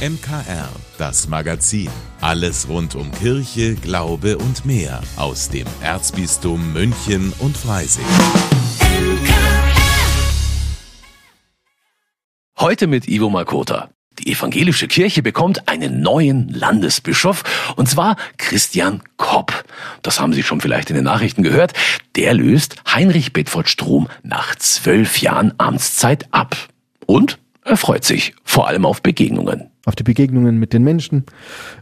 MKR, das Magazin. Alles rund um Kirche, Glaube und mehr aus dem Erzbistum München und Freising. Heute mit Ivo Makota. Die evangelische Kirche bekommt einen neuen Landesbischof, und zwar Christian Kopp. Das haben Sie schon vielleicht in den Nachrichten gehört. Der löst Heinrich Bedford Strom nach zwölf Jahren Amtszeit ab. Und er freut sich vor allem auf Begegnungen auf die Begegnungen mit den Menschen,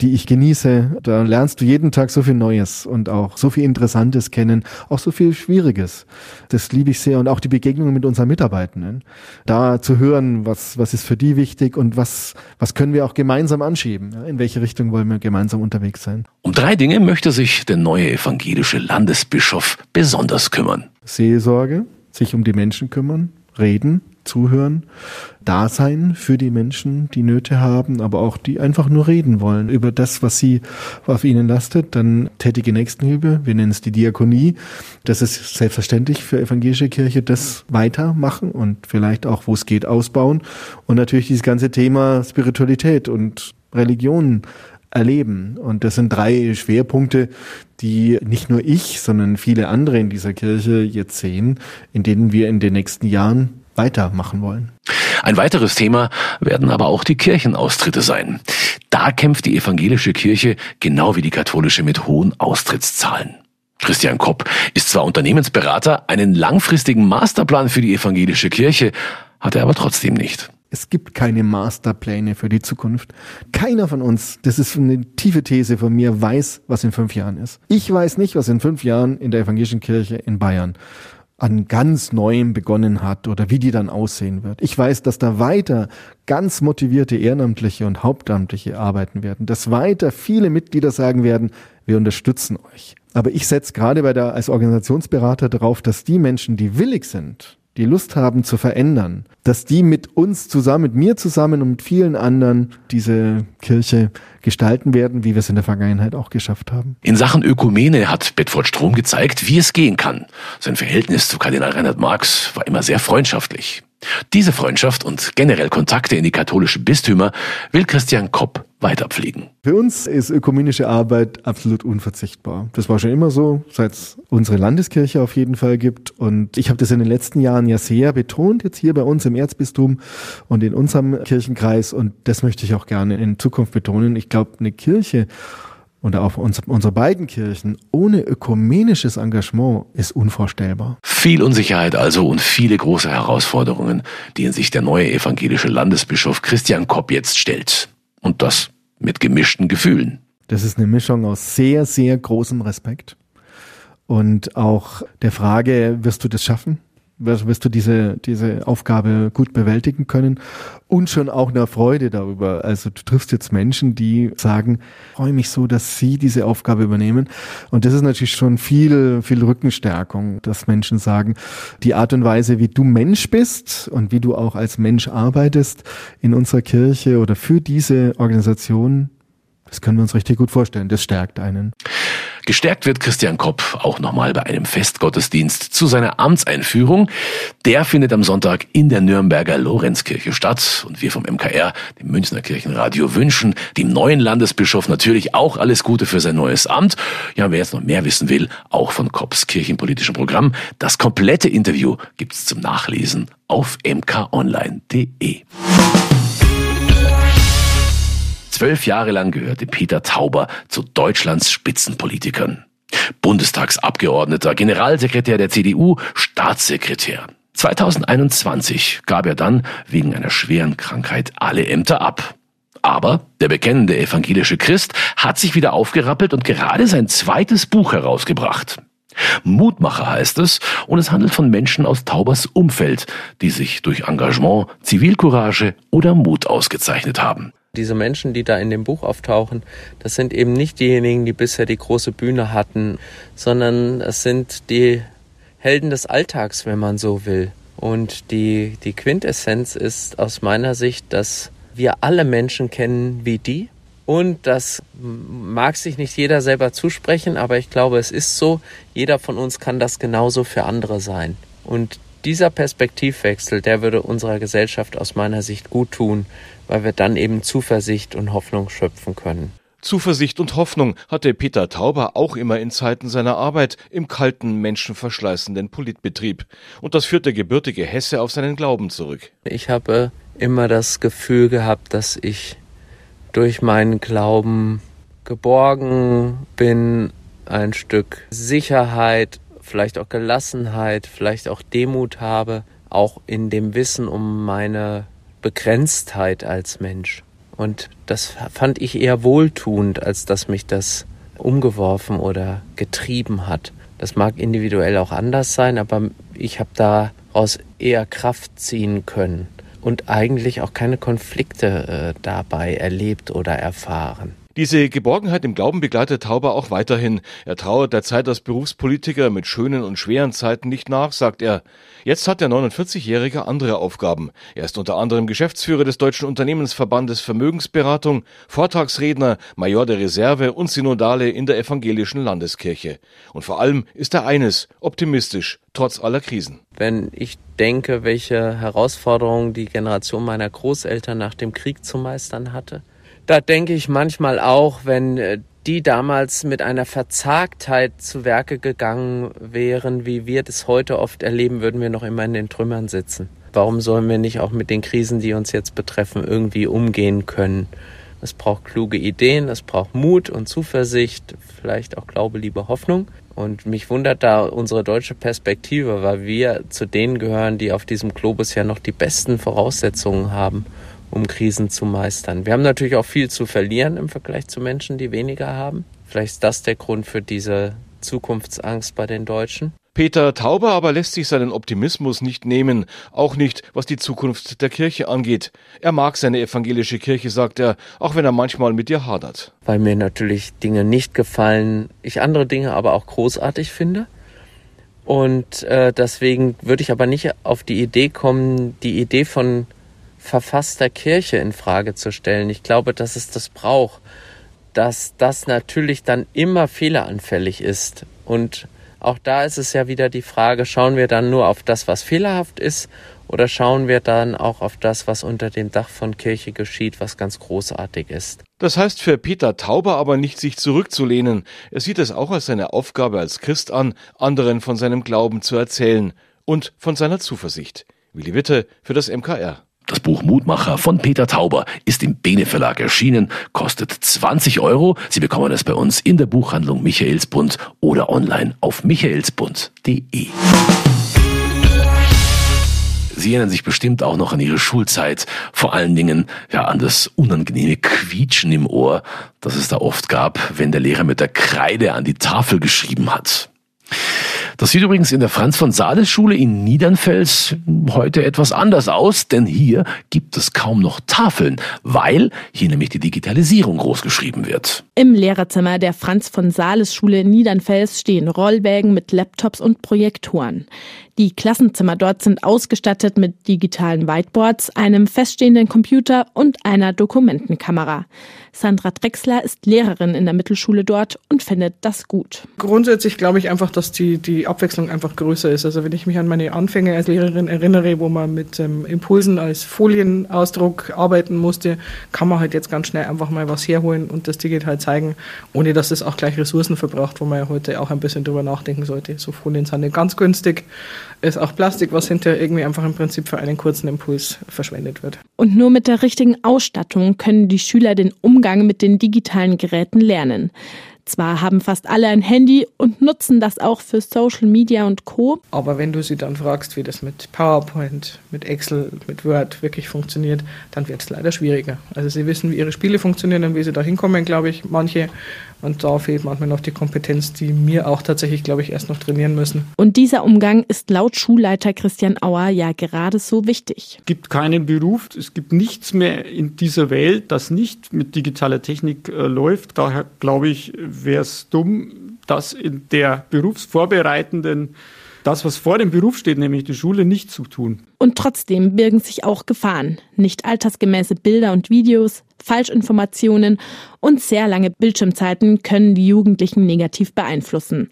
die ich genieße. Da lernst du jeden Tag so viel Neues und auch so viel Interessantes kennen, auch so viel Schwieriges. Das liebe ich sehr und auch die Begegnungen mit unseren Mitarbeitenden. Da zu hören, was, was ist für die wichtig und was, was können wir auch gemeinsam anschieben. In welche Richtung wollen wir gemeinsam unterwegs sein? Um drei Dinge möchte sich der neue evangelische Landesbischof besonders kümmern. Seelsorge, sich um die Menschen kümmern, reden, zuhören, da sein für die Menschen, die Nöte haben, aber auch die einfach nur reden wollen über das, was sie auf ihnen lastet. Dann tätige Nächstenhilfe, wir nennen es die Diakonie. Das ist selbstverständlich für evangelische Kirche, das weitermachen und vielleicht auch, wo es geht, ausbauen. Und natürlich dieses ganze Thema Spiritualität und Religion erleben. Und das sind drei Schwerpunkte, die nicht nur ich, sondern viele andere in dieser Kirche jetzt sehen, in denen wir in den nächsten Jahren weitermachen wollen. Ein weiteres Thema werden aber auch die Kirchenaustritte sein. Da kämpft die evangelische Kirche genau wie die katholische mit hohen Austrittszahlen. Christian Kopp ist zwar Unternehmensberater, einen langfristigen Masterplan für die evangelische Kirche hat er aber trotzdem nicht. Es gibt keine Masterpläne für die Zukunft. Keiner von uns, das ist eine tiefe These von mir, weiß, was in fünf Jahren ist. Ich weiß nicht, was in fünf Jahren in der evangelischen Kirche in Bayern an ganz Neuem begonnen hat oder wie die dann aussehen wird. Ich weiß, dass da weiter ganz motivierte Ehrenamtliche und Hauptamtliche arbeiten werden, dass weiter viele Mitglieder sagen werden, wir unterstützen euch. Aber ich setze gerade bei der, als Organisationsberater darauf, dass die Menschen, die willig sind, die Lust haben zu verändern, dass die mit uns zusammen, mit mir zusammen und mit vielen anderen diese Kirche gestalten werden, wie wir es in der Vergangenheit auch geschafft haben. In Sachen Ökumene hat Bedford Strom gezeigt, wie es gehen kann. Sein Verhältnis zu Kardinal Reinhard Marx war immer sehr freundschaftlich. Diese Freundschaft und generell Kontakte in die katholischen Bistümer will Christian Kopp weiterpflegen. Für uns ist ökumenische Arbeit absolut unverzichtbar. Das war schon immer so, seit es unsere Landeskirche auf jeden Fall gibt. Und ich habe das in den letzten Jahren ja sehr betont, jetzt hier bei uns im Erzbistum und in unserem Kirchenkreis. Und das möchte ich auch gerne in Zukunft betonen. Ich glaube, eine Kirche und auch unsere beiden Kirchen ohne ökumenisches Engagement ist unvorstellbar. Viel Unsicherheit also und viele große Herausforderungen, denen sich der neue evangelische Landesbischof Christian Kopp jetzt stellt. Und das mit gemischten Gefühlen. Das ist eine Mischung aus sehr, sehr großem Respekt und auch der Frage, wirst du das schaffen? Wirst du diese, diese Aufgabe gut bewältigen können und schon auch eine Freude darüber. Also du triffst jetzt Menschen, die sagen, freue mich so, dass sie diese Aufgabe übernehmen. Und das ist natürlich schon viel, viel Rückenstärkung, dass Menschen sagen, die Art und Weise, wie du Mensch bist und wie du auch als Mensch arbeitest in unserer Kirche oder für diese Organisation, das können wir uns richtig gut vorstellen. Das stärkt einen. Gestärkt wird Christian Kopp auch nochmal bei einem Festgottesdienst zu seiner Amtseinführung. Der findet am Sonntag in der Nürnberger Lorenzkirche statt. Und wir vom MKR, dem Münchner Kirchenradio, wünschen dem neuen Landesbischof natürlich auch alles Gute für sein neues Amt. Ja, wer jetzt noch mehr wissen will, auch von Kopps kirchenpolitischem Programm, das komplette Interview gibt's zum Nachlesen auf mkonline.de. Zwölf Jahre lang gehörte Peter Tauber zu Deutschlands Spitzenpolitikern. Bundestagsabgeordneter, Generalsekretär der CDU, Staatssekretär. 2021 gab er dann wegen einer schweren Krankheit alle Ämter ab. Aber der bekennende evangelische Christ hat sich wieder aufgerappelt und gerade sein zweites Buch herausgebracht. Mutmacher heißt es, und es handelt von Menschen aus Taubers Umfeld, die sich durch Engagement, Zivilcourage oder Mut ausgezeichnet haben. Diese Menschen, die da in dem Buch auftauchen, das sind eben nicht diejenigen, die bisher die große Bühne hatten, sondern es sind die Helden des Alltags, wenn man so will. Und die, die Quintessenz ist aus meiner Sicht, dass wir alle Menschen kennen wie die. Und das mag sich nicht jeder selber zusprechen, aber ich glaube, es ist so. Jeder von uns kann das genauso für andere sein. Und dieser Perspektivwechsel, der würde unserer Gesellschaft aus meiner Sicht gut tun, weil wir dann eben Zuversicht und Hoffnung schöpfen können. Zuversicht und Hoffnung hatte Peter Tauber auch immer in Zeiten seiner Arbeit im kalten, menschenverschleißenden Politbetrieb. Und das führt der gebürtige Hesse auf seinen Glauben zurück. Ich habe immer das Gefühl gehabt, dass ich durch meinen Glauben geborgen bin, ein Stück Sicherheit, vielleicht auch Gelassenheit, vielleicht auch Demut habe, auch in dem Wissen um meine Begrenztheit als Mensch. Und das fand ich eher wohltuend, als dass mich das umgeworfen oder getrieben hat. Das mag individuell auch anders sein, aber ich habe daraus eher Kraft ziehen können und eigentlich auch keine Konflikte äh, dabei erlebt oder erfahren. Diese Geborgenheit im Glauben begleitet Tauber auch weiterhin. Er trauert der Zeit als Berufspolitiker mit schönen und schweren Zeiten nicht nach, sagt er. Jetzt hat der 49-Jährige andere Aufgaben. Er ist unter anderem Geschäftsführer des Deutschen Unternehmensverbandes Vermögensberatung, Vortragsredner, Major der Reserve und Synodale in der evangelischen Landeskirche. Und vor allem ist er eines, optimistisch, trotz aller Krisen. Wenn ich denke, welche Herausforderungen die Generation meiner Großeltern nach dem Krieg zu meistern hatte, da denke ich manchmal auch, wenn äh, die damals mit einer Verzagtheit zu Werke gegangen wären, wie wir das heute oft erleben, würden wir noch immer in den Trümmern sitzen. Warum sollen wir nicht auch mit den Krisen, die uns jetzt betreffen, irgendwie umgehen können? Es braucht kluge Ideen, es braucht Mut und Zuversicht, vielleicht auch Glaube, Liebe, Hoffnung. Und mich wundert da unsere deutsche Perspektive, weil wir zu denen gehören, die auf diesem Globus ja noch die besten Voraussetzungen haben um Krisen zu meistern. Wir haben natürlich auch viel zu verlieren im Vergleich zu Menschen, die weniger haben. Vielleicht ist das der Grund für diese Zukunftsangst bei den Deutschen. Peter Tauber aber lässt sich seinen Optimismus nicht nehmen, auch nicht, was die Zukunft der Kirche angeht. Er mag seine evangelische Kirche, sagt er, auch wenn er manchmal mit ihr hadert. Weil mir natürlich Dinge nicht gefallen, ich andere Dinge aber auch großartig finde. Und äh, deswegen würde ich aber nicht auf die Idee kommen, die Idee von verfasster Kirche in Frage zu stellen. Ich glaube, dass es das braucht, dass das natürlich dann immer fehleranfällig ist. Und auch da ist es ja wieder die Frage, schauen wir dann nur auf das, was fehlerhaft ist, oder schauen wir dann auch auf das, was unter dem Dach von Kirche geschieht, was ganz großartig ist. Das heißt für Peter Tauber aber nicht, sich zurückzulehnen. Er sieht es auch als seine Aufgabe als Christ an, anderen von seinem Glauben zu erzählen und von seiner Zuversicht. Willi Witte für das MKR. Das Buch Mutmacher von Peter Tauber ist im Bene Verlag erschienen, kostet 20 Euro. Sie bekommen es bei uns in der Buchhandlung Michaelsbund oder online auf michaelsbund.de. Sie erinnern sich bestimmt auch noch an Ihre Schulzeit, vor allen Dingen ja an das unangenehme Quietschen im Ohr, das es da oft gab, wenn der Lehrer mit der Kreide an die Tafel geschrieben hat. Das sieht übrigens in der Franz von Sales Schule in Niedernfels heute etwas anders aus, denn hier gibt es kaum noch Tafeln, weil hier nämlich die Digitalisierung großgeschrieben wird. Im Lehrerzimmer der Franz von Sales Schule in Niedernfels stehen Rollwägen mit Laptops und Projektoren. Die Klassenzimmer dort sind ausgestattet mit digitalen Whiteboards, einem feststehenden Computer und einer Dokumentenkamera. Sandra Drexler ist Lehrerin in der Mittelschule dort und findet das gut. Grundsätzlich glaube ich einfach, dass die, die Abwechslung einfach größer ist. Also wenn ich mich an meine Anfänge als Lehrerin erinnere, wo man mit ähm, Impulsen als Folienausdruck arbeiten musste, kann man halt jetzt ganz schnell einfach mal was herholen und das digital zeigen, ohne dass es auch gleich Ressourcen verbraucht, wo man ja heute auch ein bisschen drüber nachdenken sollte. So Folien sind nicht ganz günstig ist auch Plastik, was hinterher irgendwie einfach im Prinzip für einen kurzen Impuls verschwendet wird. Und nur mit der richtigen Ausstattung können die Schüler den Umgang mit den digitalen Geräten lernen. Zwar haben fast alle ein Handy und nutzen das auch für Social Media und Co. Aber wenn du sie dann fragst, wie das mit PowerPoint, mit Excel, mit Word wirklich funktioniert, dann wird es leider schwieriger. Also sie wissen, wie ihre Spiele funktionieren und wie sie da hinkommen, glaube ich, manche. Und da fehlt manchmal noch die Kompetenz, die mir auch tatsächlich, glaube ich, erst noch trainieren müssen. Und dieser Umgang ist laut Schulleiter Christian Auer ja gerade so wichtig. Es gibt keinen Beruf, es gibt nichts mehr in dieser Welt, das nicht mit digitaler Technik äh, läuft. Daher glaube ich, wäre es dumm, das in der berufsvorbereitenden das, was vor dem Beruf steht, nämlich die Schule, nicht zu tun. Und trotzdem birgen sich auch Gefahren. Nicht altersgemäße Bilder und Videos, Falschinformationen und sehr lange Bildschirmzeiten können die Jugendlichen negativ beeinflussen.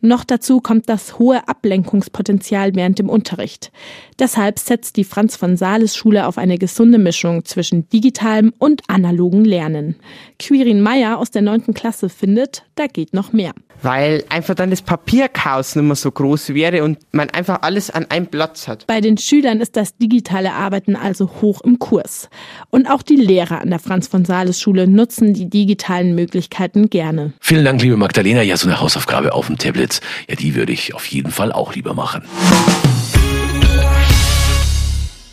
Noch dazu kommt das hohe Ablenkungspotenzial während dem Unterricht. Deshalb setzt die Franz von Sales Schule auf eine gesunde Mischung zwischen digitalem und analogen Lernen. Quirin Meyer aus der neunten Klasse findet, da geht noch mehr weil einfach dann das Papierchaos nicht mehr so groß wäre und man einfach alles an einem Platz hat. Bei den Schülern ist das digitale Arbeiten also hoch im Kurs. Und auch die Lehrer an der Franz von Sales Schule nutzen die digitalen Möglichkeiten gerne. Vielen Dank, liebe Magdalena. Ja, so eine Hausaufgabe auf dem Tablet, ja, die würde ich auf jeden Fall auch lieber machen.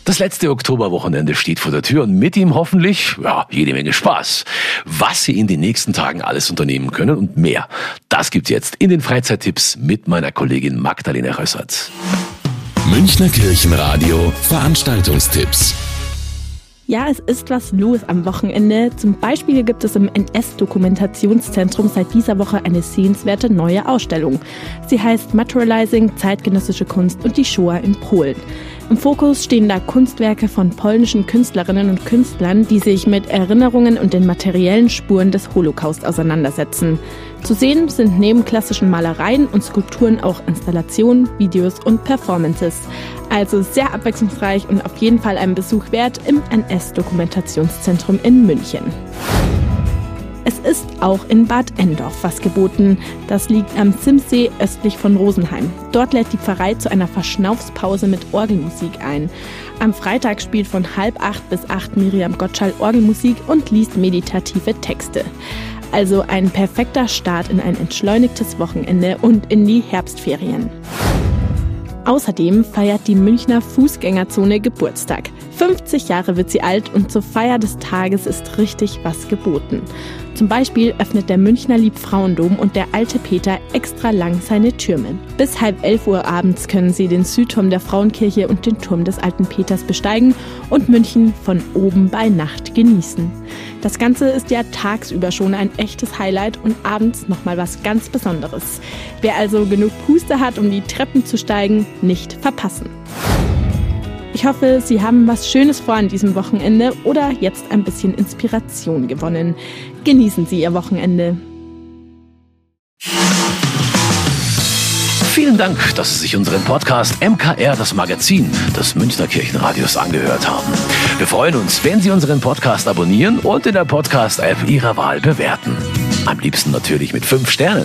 Das letzte Oktoberwochenende steht vor der Tür und mit ihm hoffentlich ja, jede Menge Spaß. Was Sie in den nächsten Tagen alles unternehmen können und mehr, das gibt's jetzt in den Freizeittipps mit meiner Kollegin Magdalena Rössert. Münchner Kirchenradio Veranstaltungstipps. Ja, es ist was los am Wochenende. Zum Beispiel gibt es im NS-Dokumentationszentrum seit dieser Woche eine sehenswerte neue Ausstellung. Sie heißt Materializing zeitgenössische Kunst und die Shoah in Polen. Im Fokus stehen da Kunstwerke von polnischen Künstlerinnen und Künstlern, die sich mit Erinnerungen und den materiellen Spuren des Holocaust auseinandersetzen. Zu sehen sind neben klassischen Malereien und Skulpturen auch Installationen, Videos und Performances. Also sehr abwechslungsreich und auf jeden Fall einen Besuch wert im NS-Dokumentationszentrum in München. Es ist auch in Bad Endorf was geboten. Das liegt am Simsee östlich von Rosenheim. Dort lädt die Pfarrei zu einer Verschnaufspause mit Orgelmusik ein. Am Freitag spielt von halb acht bis acht Miriam Gottschall Orgelmusik und liest meditative Texte. Also ein perfekter Start in ein entschleunigtes Wochenende und in die Herbstferien. Außerdem feiert die Münchner Fußgängerzone Geburtstag. 50 Jahre wird sie alt und zur Feier des Tages ist richtig was geboten. Zum Beispiel öffnet der Münchner Liebfrauendom und der alte Peter extra lang seine Türme. Bis halb elf Uhr abends können Sie den Südturm der Frauenkirche und den Turm des alten Peters besteigen und München von oben bei Nacht genießen. Das Ganze ist ja tagsüber schon ein echtes Highlight und abends nochmal was ganz Besonderes. Wer also genug Puste hat, um die Treppen zu steigen, nicht verpassen. Ich hoffe, Sie haben was Schönes vor an diesem Wochenende oder jetzt ein bisschen Inspiration gewonnen. Genießen Sie Ihr Wochenende. Vielen Dank, dass Sie sich unseren Podcast MKR, das Magazin des Münchner Kirchenradios, angehört haben. Wir freuen uns, wenn Sie unseren Podcast abonnieren und in der Podcast-App Ihrer Wahl bewerten. Am liebsten natürlich mit fünf Sternen.